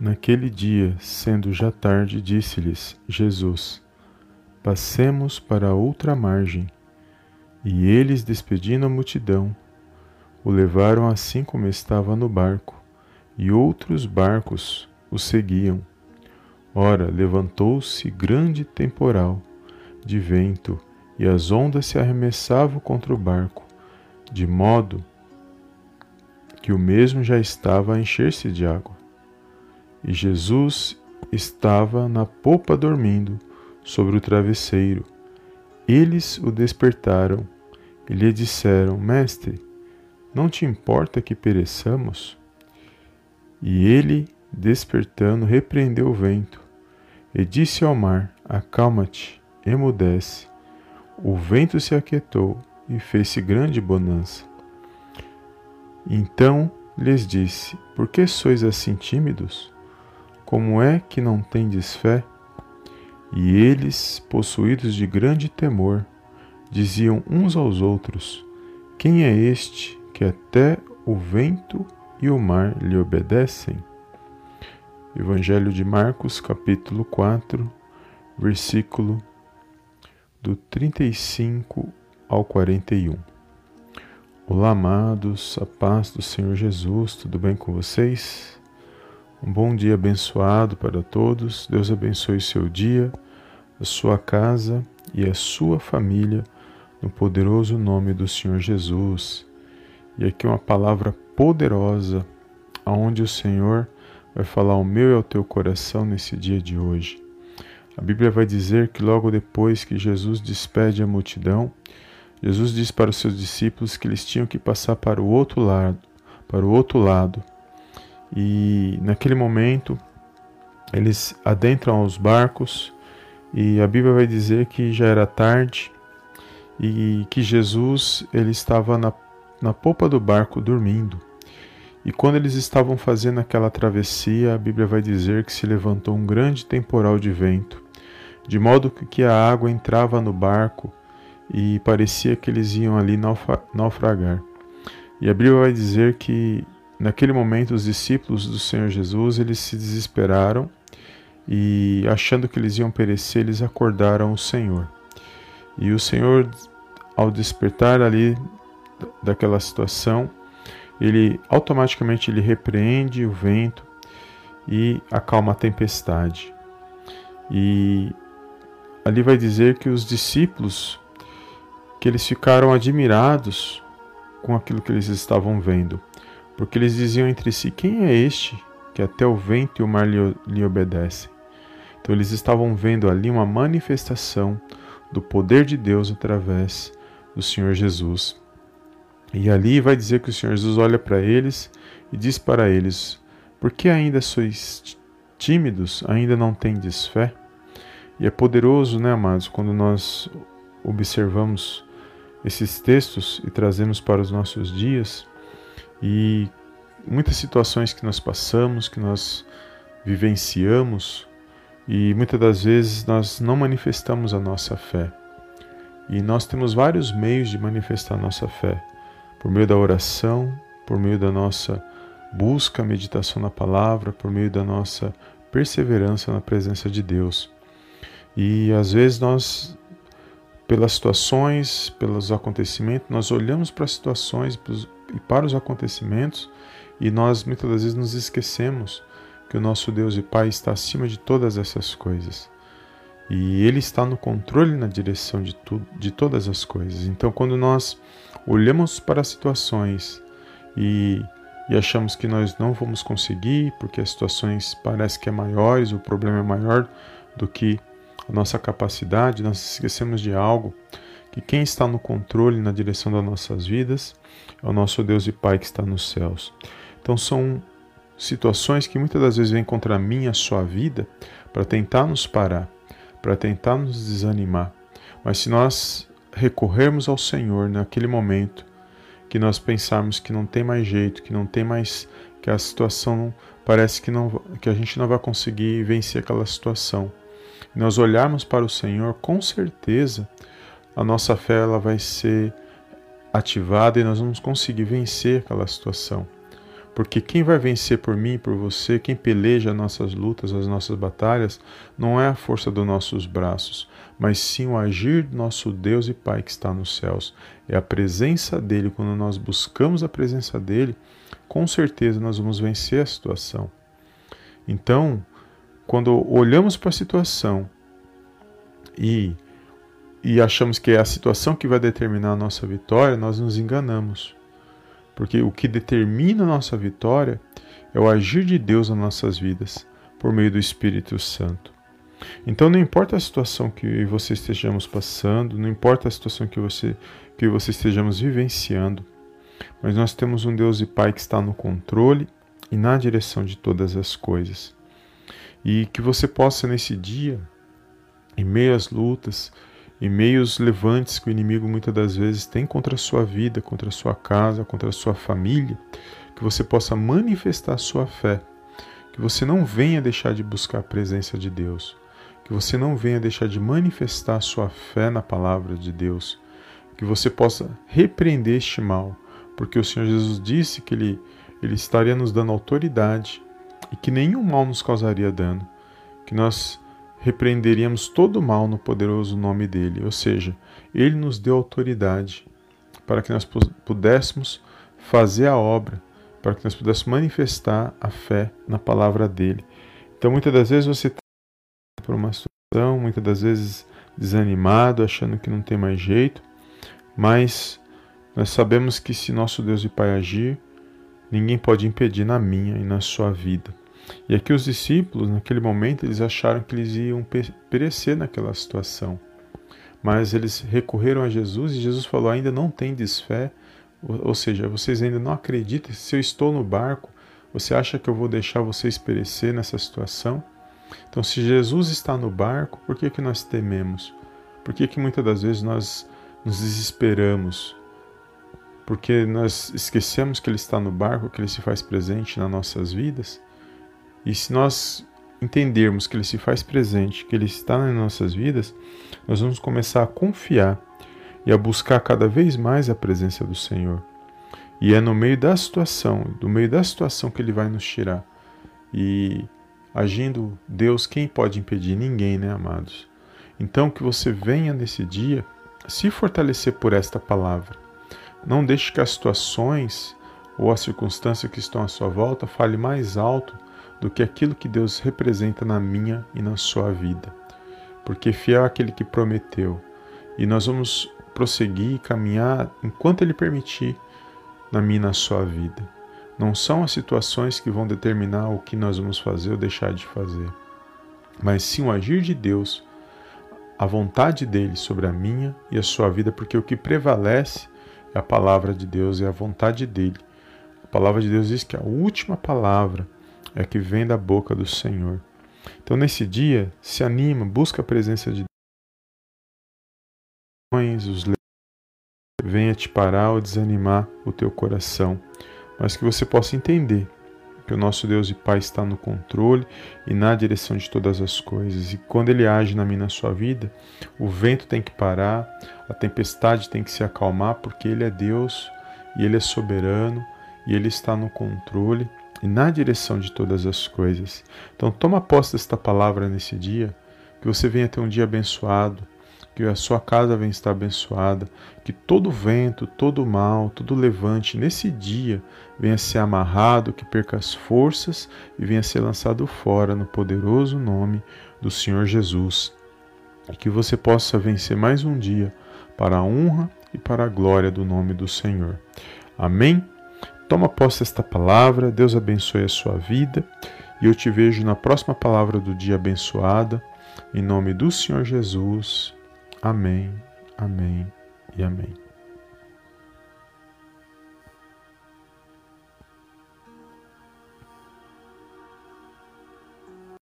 Naquele dia, sendo já tarde, disse-lhes Jesus: Passemos para outra margem. E eles, despedindo a multidão, o levaram assim como estava no barco, e outros barcos o seguiam. Ora, levantou-se grande temporal de vento, e as ondas se arremessavam contra o barco, de modo que o mesmo já estava a encher-se de água. E Jesus estava na popa dormindo, sobre o travesseiro. Eles o despertaram e lhe disseram: Mestre, não te importa que pereçamos? E ele, despertando, repreendeu o vento e disse ao mar: Acalma-te, emudece. O vento se aquietou e fez-se grande bonança. Então lhes disse: Por que sois assim tímidos? Como é que não tendes fé? E eles, possuídos de grande temor, diziam uns aos outros: Quem é este que até o vento e o mar lhe obedecem? Evangelho de Marcos, capítulo 4, versículo do 35 ao 41. Olá, amados, a paz do Senhor Jesus, tudo bem com vocês? Um bom dia abençoado para todos. Deus abençoe seu dia, a sua casa e a sua família, no poderoso nome do Senhor Jesus. E aqui uma palavra poderosa, aonde o Senhor vai falar ao meu e ao teu coração nesse dia de hoje. A Bíblia vai dizer que logo depois que Jesus despede a multidão, Jesus diz para os seus discípulos que eles tinham que passar para o outro lado, para o outro lado e naquele momento eles adentram os barcos e a Bíblia vai dizer que já era tarde e que Jesus ele estava na, na popa do barco dormindo. E quando eles estavam fazendo aquela travessia, a Bíblia vai dizer que se levantou um grande temporal de vento, de modo que a água entrava no barco e parecia que eles iam ali naufragar. E a Bíblia vai dizer que Naquele momento, os discípulos do Senhor Jesus, eles se desesperaram e, achando que eles iam perecer, eles acordaram o Senhor. E o Senhor, ao despertar ali daquela situação, ele automaticamente ele repreende o vento e acalma a tempestade. E ali vai dizer que os discípulos que eles ficaram admirados com aquilo que eles estavam vendo porque eles diziam entre si: Quem é este que até o vento e o mar lhe, lhe obedecem? Então eles estavam vendo ali uma manifestação do poder de Deus através do Senhor Jesus. E ali vai dizer que o Senhor Jesus olha para eles e diz para eles: Por que ainda sois tímidos? Ainda não tendes fé? E é poderoso, né, amados, quando nós observamos esses textos e trazemos para os nossos dias, e muitas situações que nós passamos, que nós vivenciamos, e muitas das vezes nós não manifestamos a nossa fé. E nós temos vários meios de manifestar a nossa fé, por meio da oração, por meio da nossa busca, meditação na palavra, por meio da nossa perseverança na presença de Deus. E às vezes nós, pelas situações, pelos acontecimentos, nós olhamos para as situações, e para os acontecimentos, e nós muitas das vezes nos esquecemos que o nosso Deus e Pai está acima de todas essas coisas. E Ele está no controle na direção de, tudo, de todas as coisas. Então, quando nós olhamos para situações e, e achamos que nós não vamos conseguir, porque as situações parecem que é maiores, o problema é maior do que a nossa capacidade, nós esquecemos de algo que quem está no controle na direção das nossas vidas é o nosso Deus e Pai que está nos céus. Então são situações que muitas das vezes vêm contra a minha, a sua vida, para tentar nos parar, para tentar nos desanimar. Mas se nós recorrermos ao Senhor naquele momento, que nós pensarmos que não tem mais jeito, que não tem mais que a situação parece que não que a gente não vai conseguir vencer aquela situação. E nós olharmos para o Senhor, com certeza a nossa fé ela vai ser ativada e nós vamos conseguir vencer aquela situação. Porque quem vai vencer por mim por você, quem peleja nossas lutas, as nossas batalhas, não é a força dos nossos braços, mas sim o agir do nosso Deus e Pai que está nos céus. É a presença dele. Quando nós buscamos a presença dele, com certeza nós vamos vencer a situação. Então, quando olhamos para a situação e, e achamos que é a situação que vai determinar a nossa vitória, nós nos enganamos. Porque o que determina a nossa vitória é o agir de Deus nas nossas vidas, por meio do Espírito Santo. Então não importa a situação que você estejamos passando, não importa a situação que você que você estejamos vivenciando, mas nós temos um Deus e Pai que está no controle e na direção de todas as coisas. E que você possa nesse dia, em meio às lutas, em meio aos levantes que o inimigo muitas das vezes tem contra a sua vida, contra a sua casa, contra a sua família, que você possa manifestar a sua fé, que você não venha deixar de buscar a presença de Deus, que você não venha deixar de manifestar a sua fé na palavra de Deus, que você possa repreender este mal, porque o Senhor Jesus disse que ele, ele estaria nos dando autoridade e que nenhum mal nos causaria dano, que nós repreenderíamos todo o mal no poderoso nome dele, ou seja, ele nos deu autoridade para que nós pudéssemos fazer a obra, para que nós pudéssemos manifestar a fé na palavra dele. Então, muitas das vezes você por uma situação, muitas das vezes desanimado, achando que não tem mais jeito, mas nós sabemos que se nosso Deus e Pai agir, ninguém pode impedir na minha e na sua vida. E aqui os discípulos, naquele momento, eles acharam que eles iam perecer naquela situação. Mas eles recorreram a Jesus e Jesus falou: ainda não tem desfé, ou seja, vocês ainda não acreditam. Se eu estou no barco, você acha que eu vou deixar vocês perecer nessa situação? Então, se Jesus está no barco, por que, que nós tememos? Por que, que muitas das vezes nós nos desesperamos? Porque nós esquecemos que Ele está no barco, que Ele se faz presente nas nossas vidas? E se nós entendermos que Ele se faz presente, que Ele está nas nossas vidas, nós vamos começar a confiar e a buscar cada vez mais a presença do Senhor. E é no meio da situação, do meio da situação que Ele vai nos tirar. E Agindo Deus, quem pode impedir? Ninguém, né, amados? Então, que você venha nesse dia se fortalecer por esta palavra. Não deixe que as situações ou as circunstâncias que estão à sua volta fale mais alto do que aquilo que Deus representa na minha e na sua vida. Porque fiel é aquele que prometeu. E nós vamos prosseguir e caminhar enquanto Ele permitir na minha e na sua vida. Não são as situações que vão determinar o que nós vamos fazer ou deixar de fazer, mas sim o agir de Deus, a vontade dele sobre a minha e a sua vida, porque o que prevalece é a palavra de Deus, é a vontade dele. A palavra de Deus diz que a última palavra é que vem da boca do Senhor. Então, nesse dia, se anima, busca a presença de Deus, os venha te parar ou desanimar o teu coração mas que você possa entender que o nosso Deus e Pai está no controle e na direção de todas as coisas. E quando Ele age na minha na sua vida, o vento tem que parar, a tempestade tem que se acalmar, porque Ele é Deus e Ele é soberano e Ele está no controle e na direção de todas as coisas. Então toma posse desta palavra nesse dia, que você venha ter um dia abençoado, que a sua casa venha estar abençoada, que todo vento, todo mal, todo levante nesse dia venha ser amarrado, que perca as forças e venha ser lançado fora no poderoso nome do Senhor Jesus. E que você possa vencer mais um dia para a honra e para a glória do nome do Senhor. Amém? Toma posse desta palavra, Deus abençoe a sua vida e eu te vejo na próxima palavra do dia abençoada. Em nome do Senhor Jesus. Amém, amém e amém.